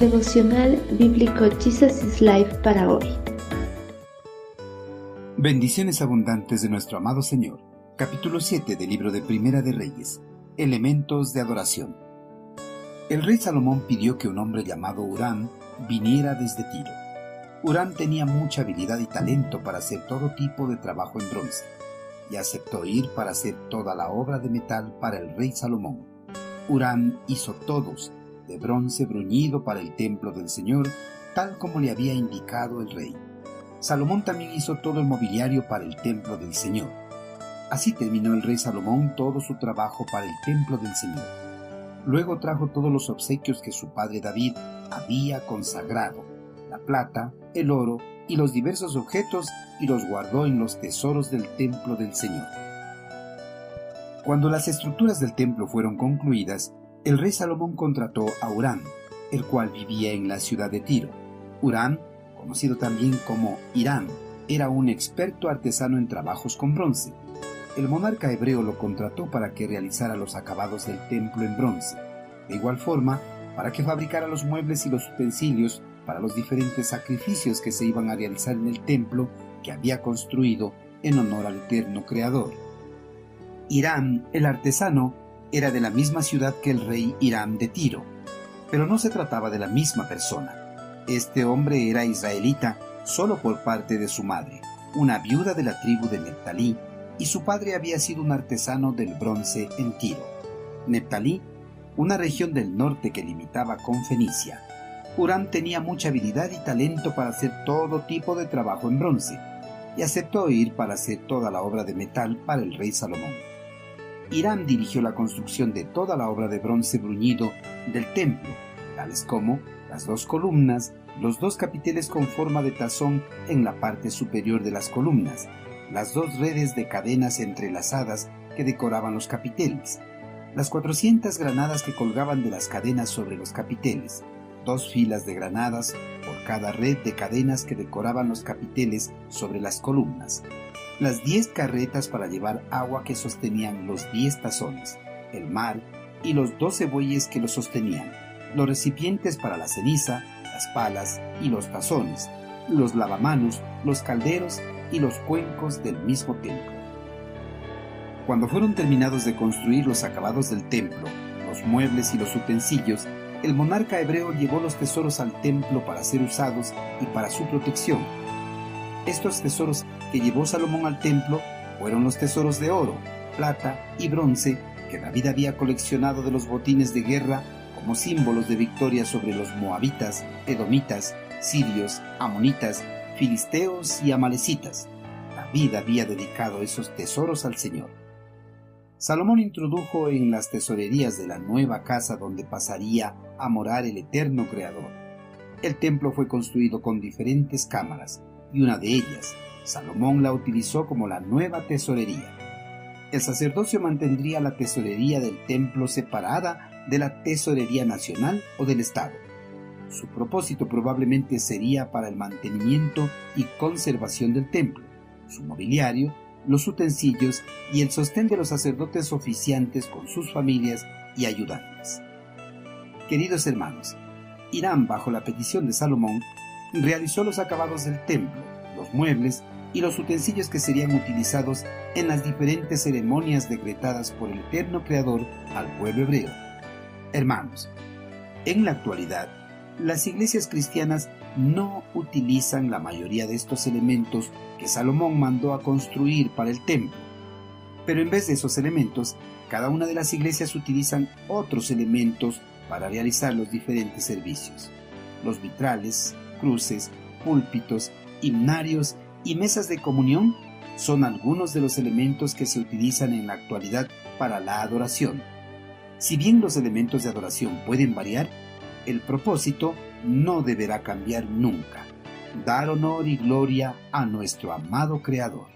Devocional Bíblico Jesus is Life para hoy. Bendiciones abundantes de nuestro amado Señor. Capítulo 7 del libro de Primera de Reyes. Elementos de adoración. El rey Salomón pidió que un hombre llamado Urán viniera desde Tiro. Urán tenía mucha habilidad y talento para hacer todo tipo de trabajo en bronce, y aceptó ir para hacer toda la obra de metal para el rey Salomón. Urán hizo todos de bronce bruñido para el templo del Señor, tal como le había indicado el rey. Salomón también hizo todo el mobiliario para el templo del Señor. Así terminó el rey Salomón todo su trabajo para el templo del Señor. Luego trajo todos los obsequios que su padre David había consagrado, la plata, el oro y los diversos objetos y los guardó en los tesoros del templo del Señor. Cuando las estructuras del templo fueron concluidas, el rey Salomón contrató a Urán, el cual vivía en la ciudad de Tiro. Urán, conocido también como Irán, era un experto artesano en trabajos con bronce. El monarca hebreo lo contrató para que realizara los acabados del templo en bronce. De igual forma, para que fabricara los muebles y los utensilios para los diferentes sacrificios que se iban a realizar en el templo que había construido en honor al eterno Creador. Irán, el artesano, era de la misma ciudad que el rey Irán de Tiro, pero no se trataba de la misma persona. Este hombre era israelita solo por parte de su madre, una viuda de la tribu de Neptalí, y su padre había sido un artesano del bronce en Tiro. Neptalí, una región del norte que limitaba con Fenicia. Urán tenía mucha habilidad y talento para hacer todo tipo de trabajo en bronce, y aceptó ir para hacer toda la obra de metal para el rey Salomón. Irán dirigió la construcción de toda la obra de bronce bruñido del templo, tales como las dos columnas, los dos capiteles con forma de tazón en la parte superior de las columnas, las dos redes de cadenas entrelazadas que decoraban los capiteles, las 400 granadas que colgaban de las cadenas sobre los capiteles, dos filas de granadas por cada red de cadenas que decoraban los capiteles sobre las columnas, las diez carretas para llevar agua que sostenían los diez tazones, el mar y los doce bueyes que lo sostenían, los recipientes para la ceniza, las palas y los tazones, los lavamanos, los calderos y los cuencos del mismo templo. Cuando fueron terminados de construir los acabados del templo, los muebles y los utensilios, el monarca hebreo llevó los tesoros al templo para ser usados y para su protección. Estos tesoros que llevó Salomón al templo fueron los tesoros de oro, plata y bronce que David había coleccionado de los botines de guerra como símbolos de victoria sobre los moabitas, edomitas, sirios, amonitas, filisteos y amalecitas. David había dedicado esos tesoros al Señor. Salomón introdujo en las tesorerías de la nueva casa donde pasaría a morar el eterno Creador. El templo fue construido con diferentes cámaras y una de ellas, Salomón la utilizó como la nueva tesorería. El sacerdocio mantendría la tesorería del templo separada de la tesorería nacional o del Estado. Su propósito probablemente sería para el mantenimiento y conservación del templo, su mobiliario, los utensilios y el sostén de los sacerdotes oficiantes con sus familias y ayudantes. Queridos hermanos, Irán, bajo la petición de Salomón, realizó los acabados del templo, los muebles y los utensilios que serían utilizados en las diferentes ceremonias decretadas por el eterno Creador al pueblo hebreo. Hermanos, en la actualidad, las iglesias cristianas no utilizan la mayoría de estos elementos que Salomón mandó a construir para el templo. Pero en vez de esos elementos, cada una de las iglesias utilizan otros elementos para realizar los diferentes servicios. Los vitrales, cruces, púlpitos, himnarios y mesas de comunión son algunos de los elementos que se utilizan en la actualidad para la adoración. Si bien los elementos de adoración pueden variar, el propósito no deberá cambiar nunca. Dar honor y gloria a nuestro amado Creador.